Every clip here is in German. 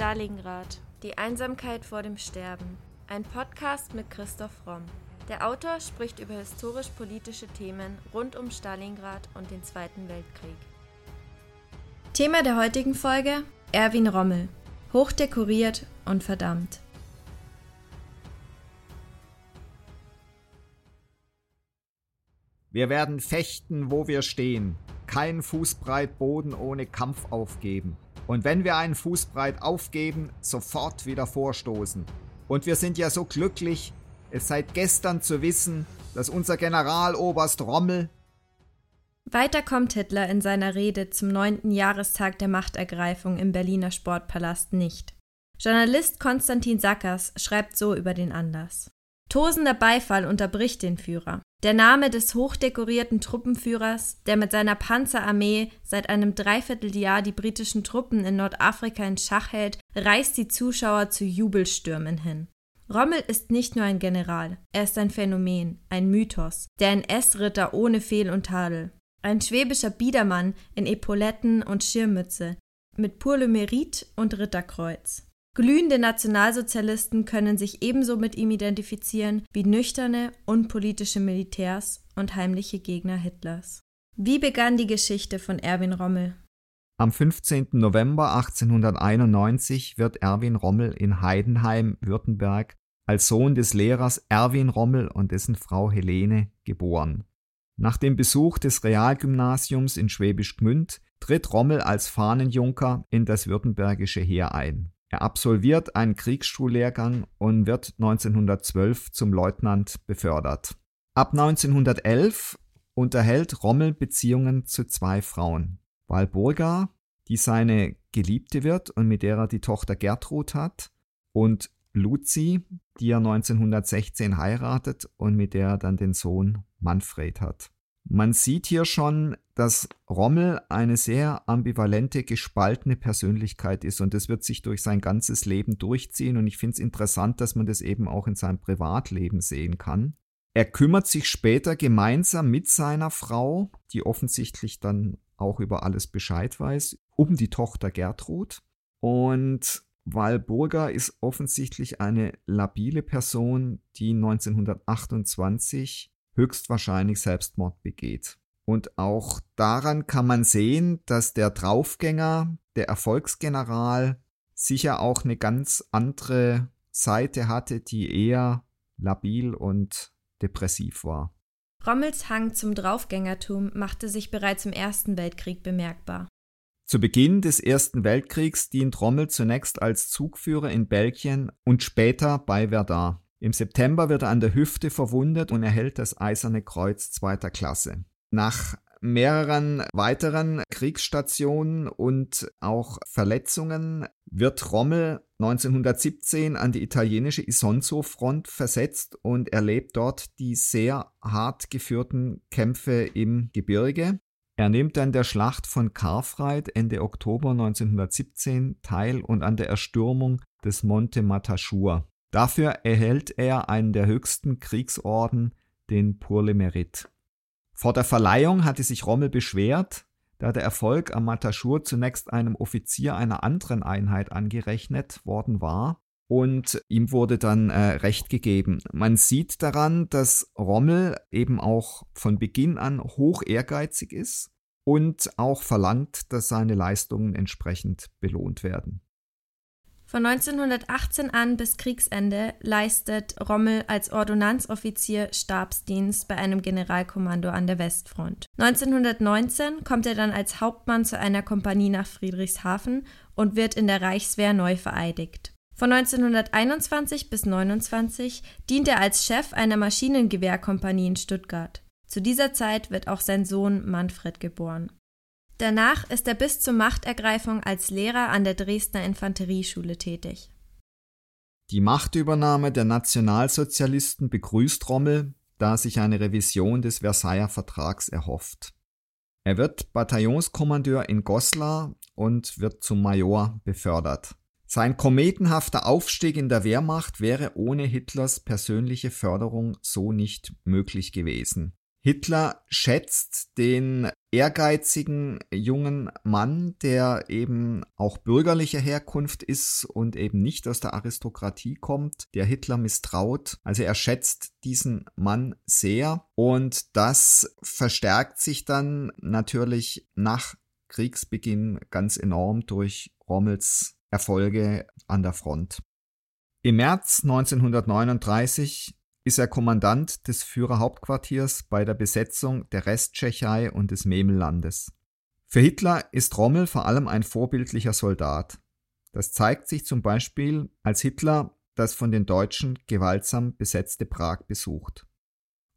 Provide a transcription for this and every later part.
Stalingrad. Die Einsamkeit vor dem Sterben. Ein Podcast mit Christoph Romm. Der Autor spricht über historisch-politische Themen rund um Stalingrad und den Zweiten Weltkrieg. Thema der heutigen Folge: Erwin Rommel. Hochdekoriert und verdammt. Wir werden fechten, wo wir stehen. Kein Fußbreit Boden ohne Kampf aufgeben. Und wenn wir einen Fußbreit aufgeben, sofort wieder vorstoßen. Und wir sind ja so glücklich, es seit gestern zu wissen, dass unser Generaloberst Rommel weiter kommt Hitler in seiner Rede zum neunten Jahrestag der Machtergreifung im Berliner Sportpalast nicht. Journalist Konstantin Sackers schreibt so über den Anlass. Tosender Beifall unterbricht den Führer. Der Name des hochdekorierten Truppenführers, der mit seiner Panzerarmee seit einem Dreivierteljahr die britischen Truppen in Nordafrika in Schach hält, reißt die Zuschauer zu Jubelstürmen hin. Rommel ist nicht nur ein General, er ist ein Phänomen, ein Mythos, der NS-Ritter ohne Fehl und Tadel. Ein schwäbischer Biedermann in Epauletten und Schirmmütze, mit Pour le Mérite und Ritterkreuz. Glühende Nationalsozialisten können sich ebenso mit ihm identifizieren wie nüchterne, unpolitische Militärs und heimliche Gegner Hitlers. Wie begann die Geschichte von Erwin Rommel? Am 15. November 1891 wird Erwin Rommel in Heidenheim, Württemberg, als Sohn des Lehrers Erwin Rommel und dessen Frau Helene geboren. Nach dem Besuch des Realgymnasiums in Schwäbisch Gmünd tritt Rommel als Fahnenjunker in das württembergische Heer ein. Er absolviert einen Kriegsschullehrgang und wird 1912 zum Leutnant befördert. Ab 1911 unterhält Rommel Beziehungen zu zwei Frauen. Walburga, die seine Geliebte wird und mit der er die Tochter Gertrud hat, und Luzi, die er 1916 heiratet und mit der er dann den Sohn Manfred hat. Man sieht hier schon, dass Rommel eine sehr ambivalente, gespaltene Persönlichkeit ist und das wird sich durch sein ganzes Leben durchziehen und ich finde es interessant, dass man das eben auch in seinem Privatleben sehen kann. Er kümmert sich später gemeinsam mit seiner Frau, die offensichtlich dann auch über alles Bescheid weiß, um die Tochter Gertrud und Walburga ist offensichtlich eine labile Person, die 1928 höchstwahrscheinlich Selbstmord begeht. Und auch daran kann man sehen, dass der Draufgänger, der Erfolgsgeneral, sicher auch eine ganz andere Seite hatte, die eher labil und depressiv war. Rommels Hang zum Draufgängertum machte sich bereits im Ersten Weltkrieg bemerkbar. Zu Beginn des Ersten Weltkriegs dient Rommel zunächst als Zugführer in Belgien und später bei Verdun. Im September wird er an der Hüfte verwundet und erhält das Eiserne Kreuz zweiter Klasse. Nach mehreren weiteren Kriegsstationen und auch Verletzungen wird Rommel 1917 an die italienische Isonzo-Front versetzt und erlebt dort die sehr hart geführten Kämpfe im Gebirge. Er nimmt an der Schlacht von Karfreid Ende Oktober 1917 teil und an der Erstürmung des Monte Matashur. Dafür erhält er einen der höchsten Kriegsorden, den Pour le Mérite. Vor der Verleihung hatte sich Rommel beschwert, da der Erfolg am Matashur zunächst einem Offizier einer anderen Einheit angerechnet worden war und ihm wurde dann äh, Recht gegeben. Man sieht daran, dass Rommel eben auch von Beginn an hoch ehrgeizig ist und auch verlangt, dass seine Leistungen entsprechend belohnt werden. Von 1918 an bis Kriegsende leistet Rommel als Ordonnanzoffizier Stabsdienst bei einem Generalkommando an der Westfront. 1919 kommt er dann als Hauptmann zu einer Kompanie nach Friedrichshafen und wird in der Reichswehr neu vereidigt. Von 1921 bis 1929 dient er als Chef einer Maschinengewehrkompanie in Stuttgart. Zu dieser Zeit wird auch sein Sohn Manfred geboren. Danach ist er bis zur Machtergreifung als Lehrer an der Dresdner Infanterieschule tätig. Die Machtübernahme der Nationalsozialisten begrüßt Rommel, da sich eine Revision des Versailler Vertrags erhofft. Er wird Bataillonskommandeur in Goslar und wird zum Major befördert. Sein kometenhafter Aufstieg in der Wehrmacht wäre ohne Hitlers persönliche Förderung so nicht möglich gewesen. Hitler schätzt den ehrgeizigen jungen Mann, der eben auch bürgerlicher Herkunft ist und eben nicht aus der Aristokratie kommt, der Hitler misstraut. Also er schätzt diesen Mann sehr und das verstärkt sich dann natürlich nach Kriegsbeginn ganz enorm durch Rommels Erfolge an der Front. Im März 1939 ist er Kommandant des Führerhauptquartiers bei der Besetzung der Resttschechei und des Memellandes. Für Hitler ist Rommel vor allem ein vorbildlicher Soldat. Das zeigt sich zum Beispiel, als Hitler das von den Deutschen gewaltsam besetzte Prag besucht.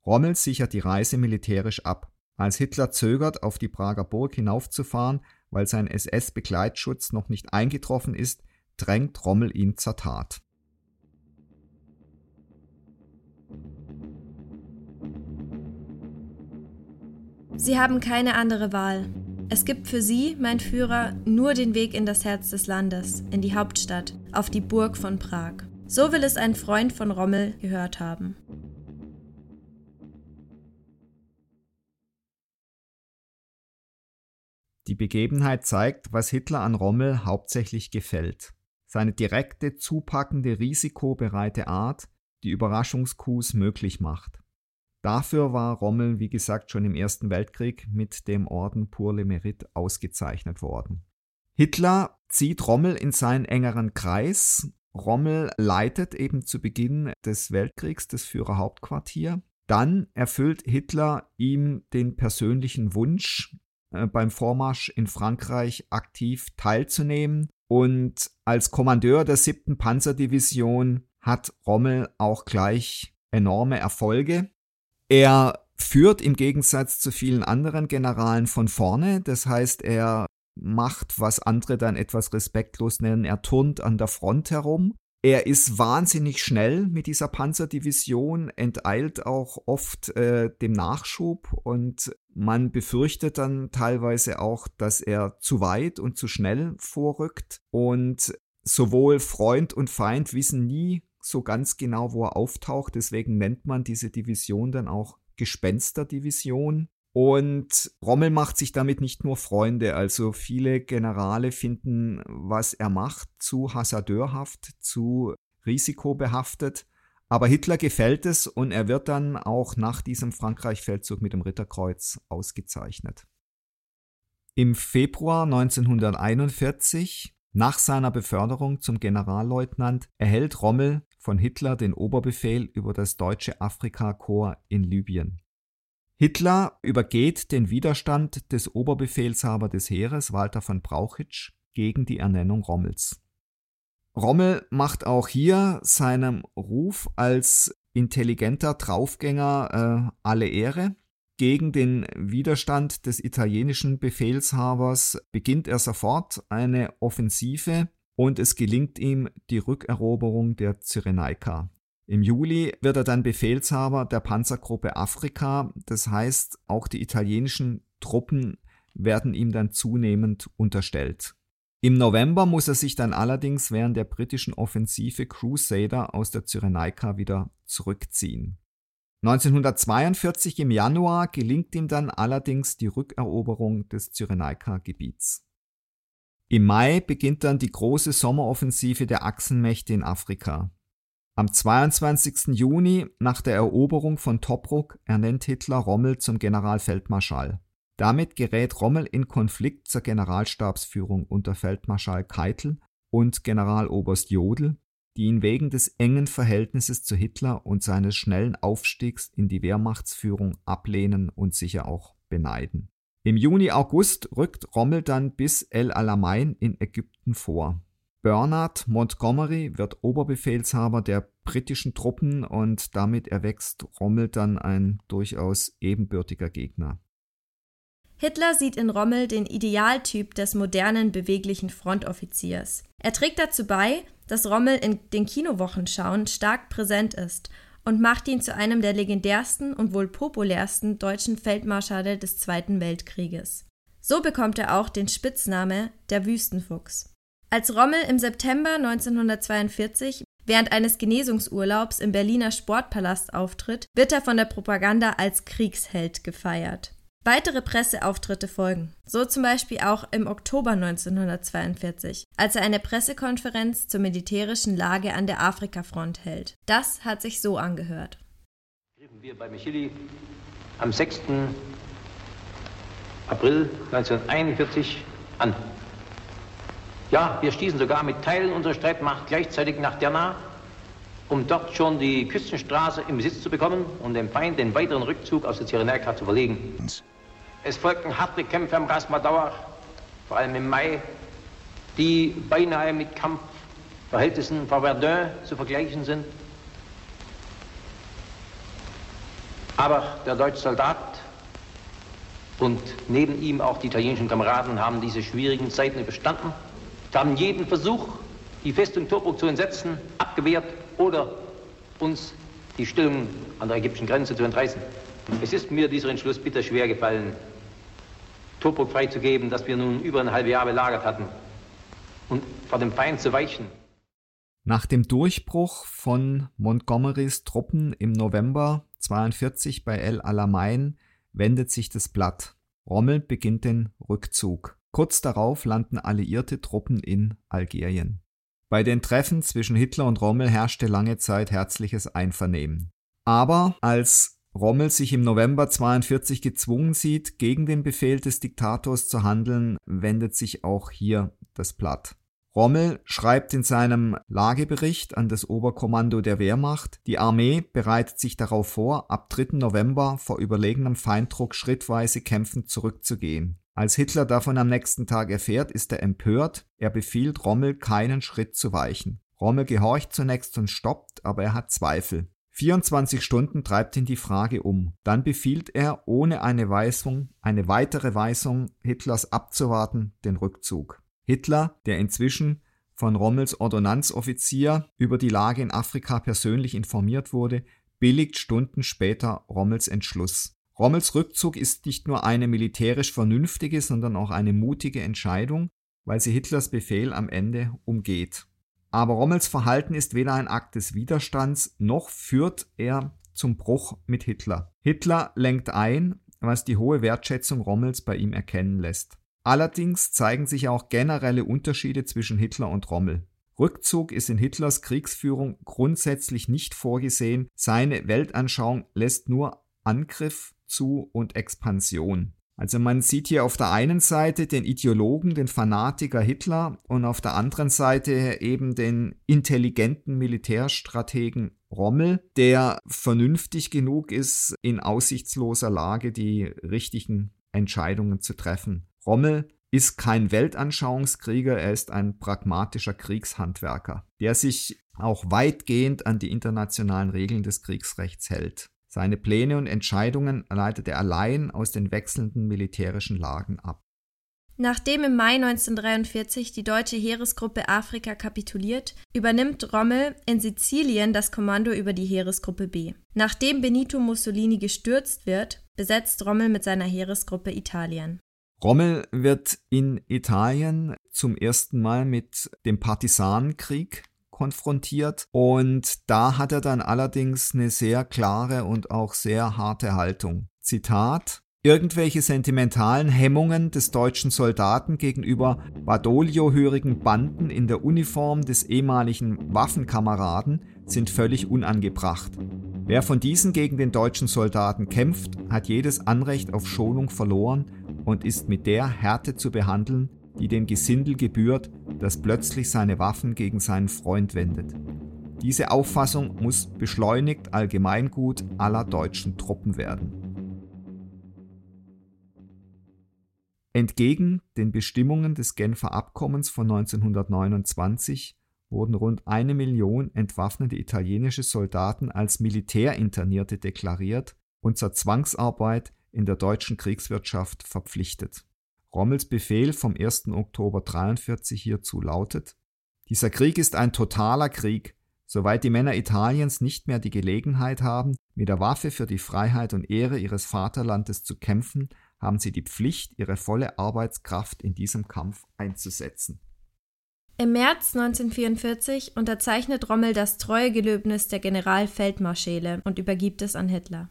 Rommel sichert die Reise militärisch ab. Als Hitler zögert, auf die Prager Burg hinaufzufahren, weil sein SS-Begleitschutz noch nicht eingetroffen ist, drängt Rommel ihn zur Tat. Sie haben keine andere Wahl. Es gibt für Sie, mein Führer, nur den Weg in das Herz des Landes, in die Hauptstadt, auf die Burg von Prag. So will es ein Freund von Rommel gehört haben. Die Begebenheit zeigt, was Hitler an Rommel hauptsächlich gefällt. Seine direkte, zupackende, risikobereite Art, die Überraschungskus möglich macht. Dafür war Rommel, wie gesagt, schon im Ersten Weltkrieg mit dem Orden Pour le Mérite ausgezeichnet worden. Hitler zieht Rommel in seinen engeren Kreis. Rommel leitet eben zu Beginn des Weltkriegs das Führerhauptquartier. Dann erfüllt Hitler ihm den persönlichen Wunsch, äh, beim Vormarsch in Frankreich aktiv teilzunehmen. Und als Kommandeur der 7. Panzerdivision hat Rommel auch gleich enorme Erfolge. Er führt im Gegensatz zu vielen anderen Generalen von vorne, das heißt, er macht, was andere dann etwas respektlos nennen, er turnt an der Front herum. Er ist wahnsinnig schnell mit dieser Panzerdivision, enteilt auch oft äh, dem Nachschub und man befürchtet dann teilweise auch, dass er zu weit und zu schnell vorrückt. Und sowohl Freund und Feind wissen nie so ganz genau, wo er auftaucht. Deswegen nennt man diese Division dann auch Gespensterdivision. Und Rommel macht sich damit nicht nur Freunde, also viele Generale finden, was er macht, zu hasardeurhaft, zu risikobehaftet. Aber Hitler gefällt es und er wird dann auch nach diesem Frankreich-Feldzug mit dem Ritterkreuz ausgezeichnet. Im Februar 1941, nach seiner Beförderung zum Generalleutnant, erhält Rommel von Hitler den Oberbefehl über das deutsche Afrikakorps in Libyen. Hitler übergeht den Widerstand des Oberbefehlshaber des Heeres, Walter von Brauchitsch, gegen die Ernennung Rommels. Rommel macht auch hier seinem Ruf als intelligenter Draufgänger äh, alle Ehre. Gegen den Widerstand des italienischen Befehlshabers beginnt er sofort eine Offensive, und es gelingt ihm die Rückeroberung der Cyrenaika. Im Juli wird er dann Befehlshaber der Panzergruppe Afrika, das heißt auch die italienischen Truppen werden ihm dann zunehmend unterstellt. Im November muss er sich dann allerdings während der britischen Offensive Crusader aus der Cyrenaika wieder zurückziehen. 1942 im Januar gelingt ihm dann allerdings die Rückeroberung des Cyrenaika-Gebiets. Im Mai beginnt dann die große Sommeroffensive der Achsenmächte in Afrika. Am 22. Juni, nach der Eroberung von Tobruk, ernennt Hitler Rommel zum Generalfeldmarschall. Damit gerät Rommel in Konflikt zur Generalstabsführung unter Feldmarschall Keitel und Generaloberst Jodl, die ihn wegen des engen Verhältnisses zu Hitler und seines schnellen Aufstiegs in die Wehrmachtsführung ablehnen und sicher auch beneiden. Im Juni, August rückt Rommel dann bis El Alamein in Ägypten vor. Bernard Montgomery wird Oberbefehlshaber der britischen Truppen und damit erwächst Rommel dann ein durchaus ebenbürtiger Gegner. Hitler sieht in Rommel den Idealtyp des modernen, beweglichen Frontoffiziers. Er trägt dazu bei, dass Rommel in den Kinowochenschauen stark präsent ist und macht ihn zu einem der legendärsten und wohl populärsten deutschen Feldmarschale des Zweiten Weltkrieges. So bekommt er auch den Spitzname der Wüstenfuchs. Als Rommel im September 1942 während eines Genesungsurlaubs im Berliner Sportpalast auftritt, wird er von der Propaganda als Kriegsheld gefeiert. Weitere Presseauftritte folgen, so zum Beispiel auch im Oktober 1942, als er eine Pressekonferenz zur militärischen Lage an der Afrikafront hält. Das hat sich so angehört. Wir bei Micheli am 6. April 1941 an. Ja, wir stießen sogar mit Teilen unserer Streitmacht gleichzeitig nach Derna, um dort schon die Küstenstraße im Besitz zu bekommen und dem Feind den weiteren Rückzug aus der Cyrenäka zu verlegen. Es folgten harte Kämpfe am Rasmadauer, vor allem im Mai, die beinahe mit Kampfverhältnissen vor Verdun zu vergleichen sind. Aber der deutsche Soldat und neben ihm auch die italienischen Kameraden haben diese schwierigen Zeiten überstanden, haben jeden Versuch, die Festung Tobruk zu entsetzen, abgewehrt oder uns die Stellung an der ägyptischen Grenze zu entreißen. Es ist mir dieser Entschluss bitter schwer gefallen, Tobruk freizugeben, das wir nun über ein halbes Jahr belagert hatten, und vor dem Feind zu weichen. Nach dem Durchbruch von Montgomerys Truppen im November 42 bei El Alamein wendet sich das Blatt. Rommel beginnt den Rückzug. Kurz darauf landen alliierte Truppen in Algerien. Bei den Treffen zwischen Hitler und Rommel herrschte lange Zeit herzliches Einvernehmen. Aber als Rommel sich im November 42 gezwungen sieht, gegen den Befehl des Diktators zu handeln, wendet sich auch hier das Blatt. Rommel schreibt in seinem Lagebericht an das Oberkommando der Wehrmacht, die Armee bereitet sich darauf vor, ab 3. November vor überlegenem Feinddruck schrittweise kämpfend zurückzugehen. Als Hitler davon am nächsten Tag erfährt, ist er empört, er befiehlt Rommel keinen Schritt zu weichen. Rommel gehorcht zunächst und stoppt, aber er hat Zweifel. 24 Stunden treibt ihn die Frage um. Dann befiehlt er, ohne eine Weisung, eine weitere Weisung Hitlers abzuwarten, den Rückzug. Hitler, der inzwischen von Rommels Ordonnanzoffizier über die Lage in Afrika persönlich informiert wurde, billigt Stunden später Rommels Entschluss. Rommels Rückzug ist nicht nur eine militärisch vernünftige, sondern auch eine mutige Entscheidung, weil sie Hitlers Befehl am Ende umgeht. Aber Rommels Verhalten ist weder ein Akt des Widerstands, noch führt er zum Bruch mit Hitler. Hitler lenkt ein, was die hohe Wertschätzung Rommels bei ihm erkennen lässt. Allerdings zeigen sich auch generelle Unterschiede zwischen Hitler und Rommel. Rückzug ist in Hitlers Kriegsführung grundsätzlich nicht vorgesehen, seine Weltanschauung lässt nur Angriff zu und Expansion. Also man sieht hier auf der einen Seite den Ideologen, den Fanatiker Hitler und auf der anderen Seite eben den intelligenten Militärstrategen Rommel, der vernünftig genug ist, in aussichtsloser Lage die richtigen Entscheidungen zu treffen. Rommel ist kein Weltanschauungskrieger, er ist ein pragmatischer Kriegshandwerker, der sich auch weitgehend an die internationalen Regeln des Kriegsrechts hält. Seine Pläne und Entscheidungen leitet er allein aus den wechselnden militärischen Lagen ab. Nachdem im Mai 1943 die deutsche Heeresgruppe Afrika kapituliert, übernimmt Rommel in Sizilien das Kommando über die Heeresgruppe B. Nachdem Benito Mussolini gestürzt wird, besetzt Rommel mit seiner Heeresgruppe Italien. Rommel wird in Italien zum ersten Mal mit dem Partisanenkrieg konfrontiert. Und da hat er dann allerdings eine sehr klare und auch sehr harte Haltung. Zitat Irgendwelche sentimentalen Hemmungen des deutschen Soldaten gegenüber Badolio-hörigen Banden in der Uniform des ehemaligen Waffenkameraden sind völlig unangebracht. Wer von diesen gegen den deutschen Soldaten kämpft, hat jedes Anrecht auf Schonung verloren und ist mit der Härte zu behandeln, die dem Gesindel gebührt, das plötzlich seine Waffen gegen seinen Freund wendet. Diese Auffassung muss beschleunigt Allgemeingut aller deutschen Truppen werden. Entgegen den Bestimmungen des Genfer Abkommens von 1929 wurden rund eine Million entwaffnete italienische Soldaten als Militärinternierte deklariert und zur Zwangsarbeit in der deutschen Kriegswirtschaft verpflichtet. Rommels Befehl vom 1. Oktober 43 hierzu lautet, dieser Krieg ist ein totaler Krieg, soweit die Männer Italiens nicht mehr die Gelegenheit haben, mit der Waffe für die Freiheit und Ehre ihres Vaterlandes zu kämpfen, haben sie die Pflicht, ihre volle Arbeitskraft in diesem Kampf einzusetzen. Im März 1944 unterzeichnet Rommel das Treuegelöbnis der Generalfeldmarschäle und übergibt es an Hitler.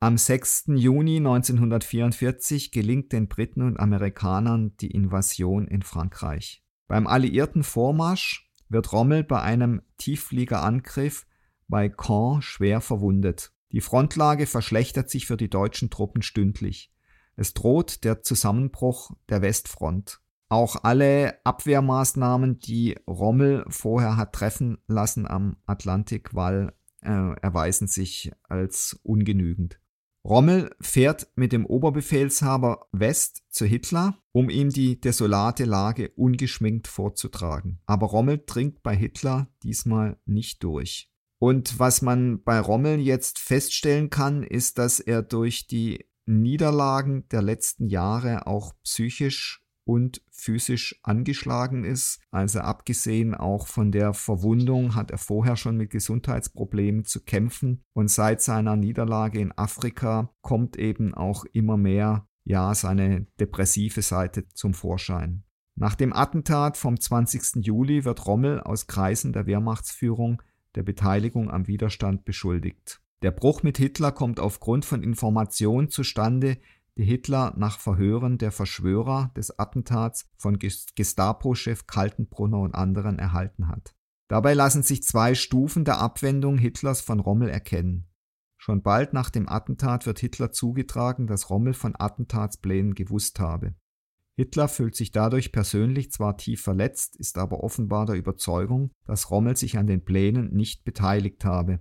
Am 6. Juni 1944 gelingt den Briten und Amerikanern die Invasion in Frankreich. Beim alliierten Vormarsch wird Rommel bei einem Tieffliegerangriff bei Caen schwer verwundet. Die Frontlage verschlechtert sich für die deutschen Truppen stündlich. Es droht der Zusammenbruch der Westfront. Auch alle Abwehrmaßnahmen, die Rommel vorher hat treffen lassen am Atlantikwall, äh, erweisen sich als ungenügend. Rommel fährt mit dem Oberbefehlshaber West zu Hitler, um ihm die desolate Lage ungeschminkt vorzutragen. Aber Rommel dringt bei Hitler diesmal nicht durch. Und was man bei Rommel jetzt feststellen kann, ist, dass er durch die Niederlagen der letzten Jahre auch psychisch und physisch angeschlagen ist. Also abgesehen auch von der Verwundung hat er vorher schon mit Gesundheitsproblemen zu kämpfen und seit seiner Niederlage in Afrika kommt eben auch immer mehr ja seine depressive Seite zum Vorschein. Nach dem Attentat vom 20. Juli wird Rommel aus Kreisen der Wehrmachtsführung der Beteiligung am Widerstand beschuldigt. Der Bruch mit Hitler kommt aufgrund von Informationen zustande, die Hitler nach Verhören der Verschwörer des Attentats von Gestapo-Chef Kaltenbrunner und anderen erhalten hat. Dabei lassen sich zwei Stufen der Abwendung Hitlers von Rommel erkennen. Schon bald nach dem Attentat wird Hitler zugetragen, dass Rommel von Attentatsplänen gewusst habe. Hitler fühlt sich dadurch persönlich zwar tief verletzt, ist aber offenbar der Überzeugung, dass Rommel sich an den Plänen nicht beteiligt habe.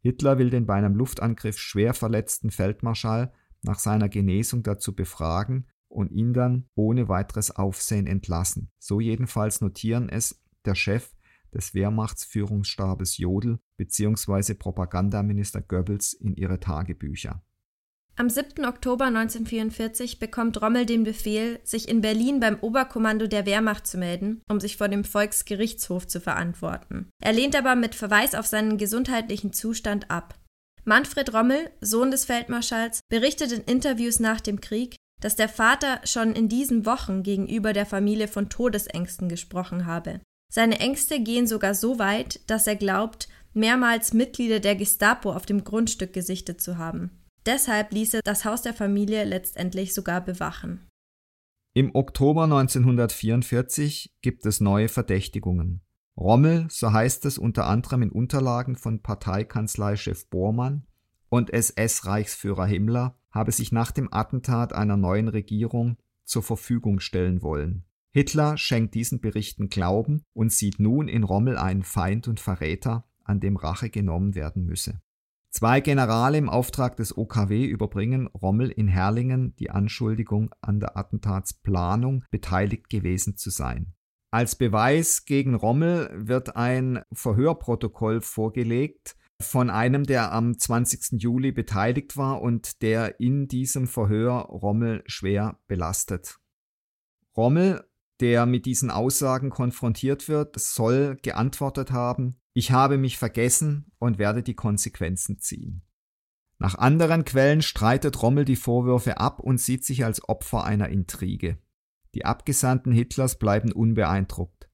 Hitler will den bei einem Luftangriff schwer verletzten Feldmarschall nach seiner Genesung dazu befragen und ihn dann ohne weiteres Aufsehen entlassen. So jedenfalls notieren es der Chef des Wehrmachtsführungsstabes Jodl bzw. Propagandaminister Goebbels in ihre Tagebücher. Am 7. Oktober 1944 bekommt Rommel den Befehl, sich in Berlin beim Oberkommando der Wehrmacht zu melden, um sich vor dem Volksgerichtshof zu verantworten. Er lehnt aber mit Verweis auf seinen gesundheitlichen Zustand ab. Manfred Rommel, Sohn des Feldmarschalls, berichtet in Interviews nach dem Krieg, dass der Vater schon in diesen Wochen gegenüber der Familie von Todesängsten gesprochen habe. Seine Ängste gehen sogar so weit, dass er glaubt, mehrmals Mitglieder der Gestapo auf dem Grundstück gesichtet zu haben. Deshalb ließ er das Haus der Familie letztendlich sogar bewachen. Im Oktober 1944 gibt es neue Verdächtigungen. Rommel, so heißt es unter anderem in Unterlagen von Parteikanzleichef Bormann und SS-Reichsführer Himmler, habe sich nach dem Attentat einer neuen Regierung zur Verfügung stellen wollen. Hitler schenkt diesen Berichten Glauben und sieht nun in Rommel einen Feind und Verräter, an dem Rache genommen werden müsse. Zwei Generale im Auftrag des OKW überbringen Rommel in Herrlingen die Anschuldigung, an der Attentatsplanung beteiligt gewesen zu sein. Als Beweis gegen Rommel wird ein Verhörprotokoll vorgelegt von einem, der am 20. Juli beteiligt war und der in diesem Verhör Rommel schwer belastet. Rommel, der mit diesen Aussagen konfrontiert wird, soll geantwortet haben, ich habe mich vergessen und werde die Konsequenzen ziehen. Nach anderen Quellen streitet Rommel die Vorwürfe ab und sieht sich als Opfer einer Intrige. Die Abgesandten Hitlers bleiben unbeeindruckt.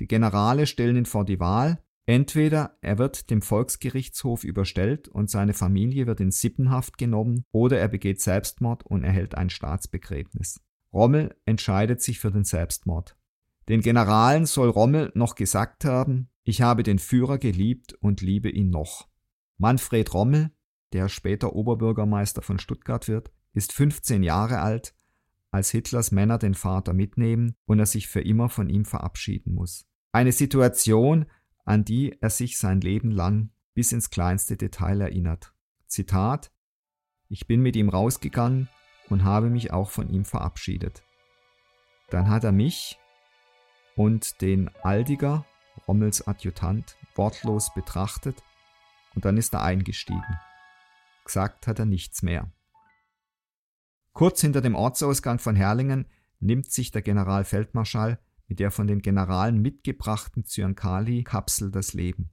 Die Generale stellen ihn vor die Wahl, entweder er wird dem Volksgerichtshof überstellt und seine Familie wird in Sippenhaft genommen, oder er begeht Selbstmord und erhält ein Staatsbegräbnis. Rommel entscheidet sich für den Selbstmord. Den Generalen soll Rommel noch gesagt haben, ich habe den Führer geliebt und liebe ihn noch. Manfred Rommel, der später Oberbürgermeister von Stuttgart wird, ist 15 Jahre alt als Hitlers Männer den Vater mitnehmen und er sich für immer von ihm verabschieden muss. Eine Situation, an die er sich sein Leben lang bis ins kleinste Detail erinnert. Zitat Ich bin mit ihm rausgegangen und habe mich auch von ihm verabschiedet. Dann hat er mich und den Aldiger, Rommels Adjutant, wortlos betrachtet und dann ist er eingestiegen. Gesagt hat er nichts mehr. Kurz hinter dem Ortsausgang von Herrlingen nimmt sich der Generalfeldmarschall mit der von den Generalen mitgebrachten Zyankali-Kapsel das Leben.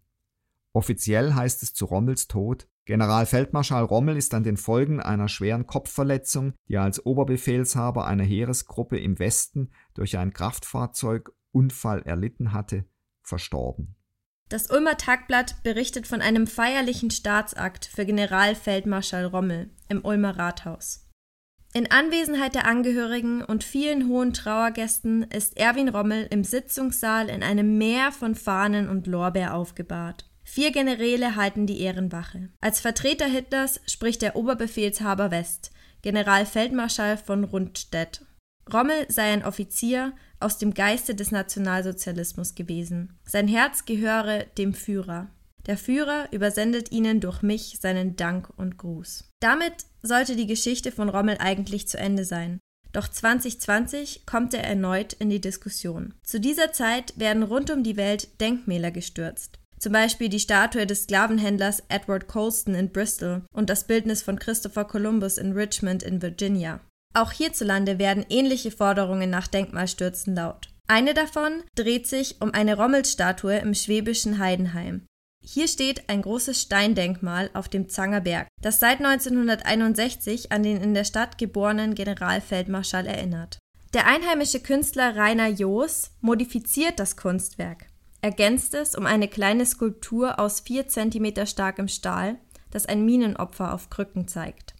Offiziell heißt es zu Rommels Tod, Generalfeldmarschall Rommel ist an den Folgen einer schweren Kopfverletzung, die er als Oberbefehlshaber einer Heeresgruppe im Westen durch ein Kraftfahrzeug Unfall erlitten hatte, verstorben. Das Ulmer Tagblatt berichtet von einem feierlichen Staatsakt für Generalfeldmarschall Rommel im Ulmer Rathaus. In Anwesenheit der Angehörigen und vielen hohen Trauergästen ist Erwin Rommel im Sitzungssaal in einem Meer von Fahnen und Lorbeer aufgebahrt. Vier Generäle halten die Ehrenwache. Als Vertreter Hitlers spricht der Oberbefehlshaber West, Generalfeldmarschall von Rundstedt. Rommel sei ein Offizier aus dem Geiste des Nationalsozialismus gewesen. Sein Herz gehöre dem Führer. Der Führer übersendet ihnen durch mich seinen Dank und Gruß. Damit sollte die Geschichte von Rommel eigentlich zu Ende sein. Doch 2020 kommt er erneut in die Diskussion. Zu dieser Zeit werden rund um die Welt Denkmäler gestürzt. Zum Beispiel die Statue des Sklavenhändlers Edward Colston in Bristol und das Bildnis von Christopher Columbus in Richmond in Virginia. Auch hierzulande werden ähnliche Forderungen nach Denkmalstürzen laut. Eine davon dreht sich um eine Rommelstatue im schwäbischen Heidenheim. Hier steht ein großes Steindenkmal auf dem Zanger Berg, das seit 1961 an den in der Stadt geborenen Generalfeldmarschall erinnert. Der einheimische Künstler Rainer Joos modifiziert das Kunstwerk, ergänzt es um eine kleine Skulptur aus 4 cm starkem Stahl, das ein Minenopfer auf Krücken zeigt.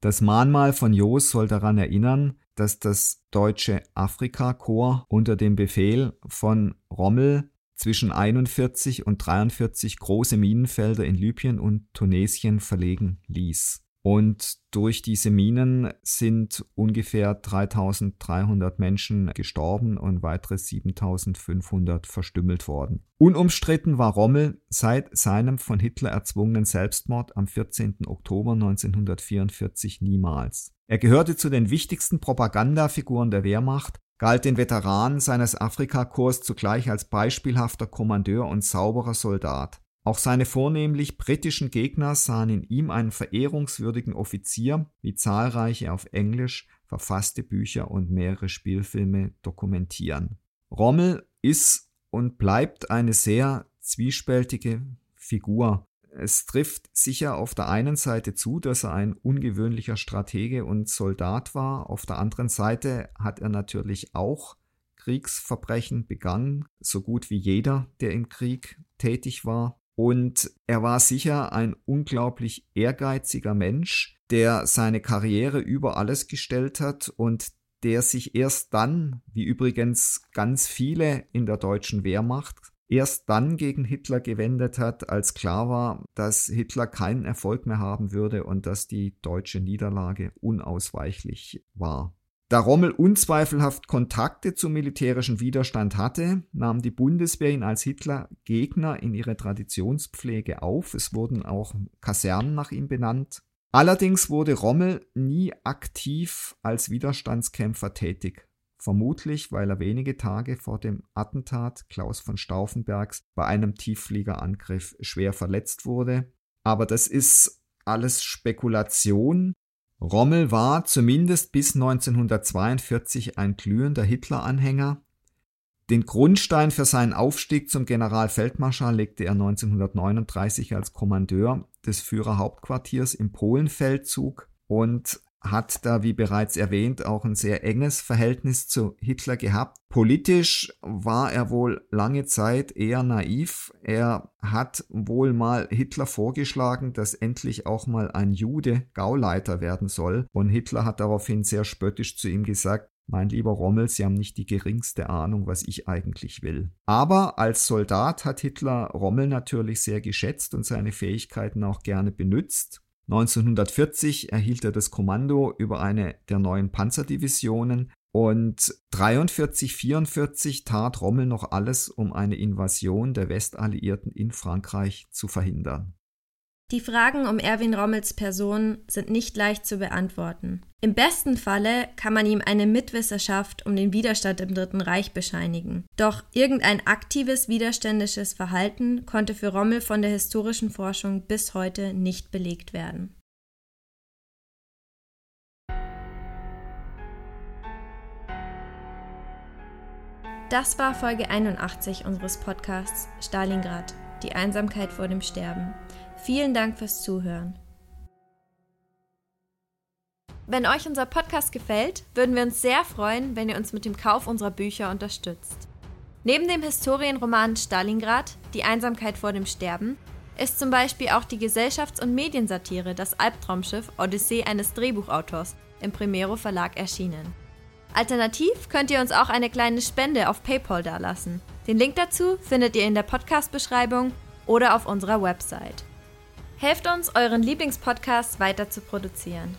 Das Mahnmal von Joos soll daran erinnern, dass das deutsche Afrikakorps unter dem Befehl von Rommel zwischen 41 und 43 große Minenfelder in Libyen und Tunesien verlegen ließ. Und durch diese Minen sind ungefähr 3300 Menschen gestorben und weitere 7500 verstümmelt worden. Unumstritten war Rommel seit seinem von Hitler erzwungenen Selbstmord am 14. Oktober 1944 niemals. Er gehörte zu den wichtigsten Propagandafiguren der Wehrmacht, galt den Veteranen seines Afrikakorps zugleich als beispielhafter Kommandeur und sauberer Soldat. Auch seine vornehmlich britischen Gegner sahen in ihm einen verehrungswürdigen Offizier, wie zahlreiche auf Englisch verfasste Bücher und mehrere Spielfilme dokumentieren. Rommel ist und bleibt eine sehr zwiespältige Figur. Es trifft sicher auf der einen Seite zu, dass er ein ungewöhnlicher Stratege und Soldat war, auf der anderen Seite hat er natürlich auch Kriegsverbrechen begangen, so gut wie jeder, der im Krieg tätig war. Und er war sicher ein unglaublich ehrgeiziger Mensch, der seine Karriere über alles gestellt hat und der sich erst dann, wie übrigens ganz viele in der deutschen Wehrmacht, erst dann gegen Hitler gewendet hat, als klar war, dass Hitler keinen Erfolg mehr haben würde und dass die deutsche Niederlage unausweichlich war. Da Rommel unzweifelhaft Kontakte zum militärischen Widerstand hatte, nahm die Bundeswehr ihn als Hitler-Gegner in ihre Traditionspflege auf. Es wurden auch Kasernen nach ihm benannt. Allerdings wurde Rommel nie aktiv als Widerstandskämpfer tätig. Vermutlich, weil er wenige Tage vor dem Attentat Klaus von Stauffenbergs bei einem Tieffliegerangriff schwer verletzt wurde. Aber das ist alles Spekulation. Rommel war zumindest bis 1942 ein glühender Hitler-Anhänger. Den Grundstein für seinen Aufstieg zum Generalfeldmarschall legte er 1939 als Kommandeur des Führerhauptquartiers im Polenfeldzug und hat da, wie bereits erwähnt, auch ein sehr enges Verhältnis zu Hitler gehabt. Politisch war er wohl lange Zeit eher naiv. Er hat wohl mal Hitler vorgeschlagen, dass endlich auch mal ein Jude Gauleiter werden soll. Und Hitler hat daraufhin sehr spöttisch zu ihm gesagt, mein lieber Rommel, Sie haben nicht die geringste Ahnung, was ich eigentlich will. Aber als Soldat hat Hitler Rommel natürlich sehr geschätzt und seine Fähigkeiten auch gerne benützt. 1940 erhielt er das Kommando über eine der neuen Panzerdivisionen und 43, 44 tat Rommel noch alles, um eine Invasion der Westalliierten in Frankreich zu verhindern. Die Fragen um Erwin Rommels Person sind nicht leicht zu beantworten. Im besten Falle kann man ihm eine Mitwisserschaft um den Widerstand im Dritten Reich bescheinigen. Doch irgendein aktives widerständisches Verhalten konnte für Rommel von der historischen Forschung bis heute nicht belegt werden. Das war Folge 81 unseres Podcasts Stalingrad, die Einsamkeit vor dem Sterben. Vielen Dank fürs Zuhören. Wenn euch unser Podcast gefällt, würden wir uns sehr freuen, wenn ihr uns mit dem Kauf unserer Bücher unterstützt. Neben dem Historienroman Stalingrad, Die Einsamkeit vor dem Sterben, ist zum Beispiel auch die Gesellschafts- und Mediensatire Das Albtraumschiff Odyssee eines Drehbuchautors im Primero Verlag erschienen. Alternativ könnt ihr uns auch eine kleine Spende auf PayPal dalassen. Den Link dazu findet ihr in der Podcast-Beschreibung oder auf unserer Website. Helft uns, euren Lieblingspodcast weiter zu produzieren.